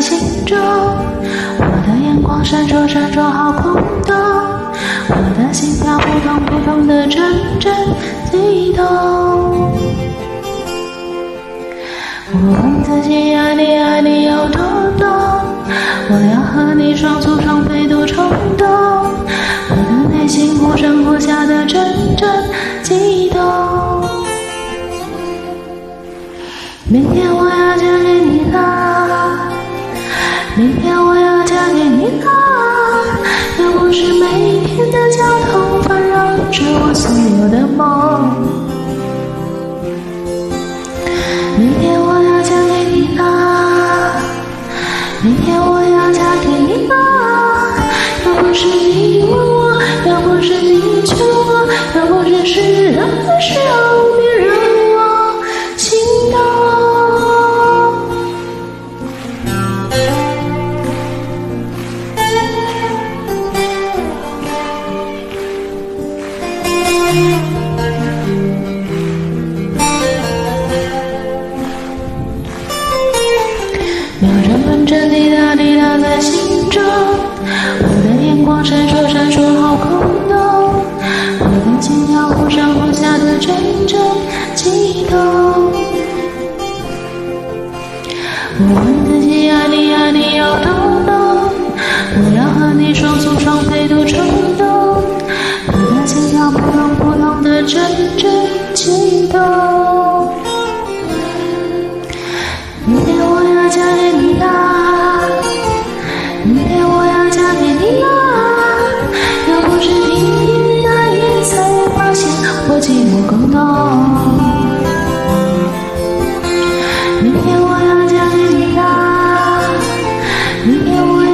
心中我的眼光闪烁闪烁，好空洞。我的心跳扑通扑通的阵阵悸动。我问自己，爱你爱你有多浓？我要和你双宿双飞多冲动。我的内心忽上忽下的阵阵悸动。明天我明天我要嫁给你啦！要不是每天的交通烦扰着我所有的梦。明天我要嫁给你啦！明天我要嫁给你啦！要不是你问我，要不是你劝我，要不是适当的时候着滴答滴答在心中。我的眼光闪烁闪烁，好空洞。我的心跳忽上忽下的阵阵悸动。我问自己啊，你呀，你要懂懂。我要和你双宿双飞渡冲动。我的心跳扑通扑通的阵阵。寂寞更多明天我要嫁给你啦明天我要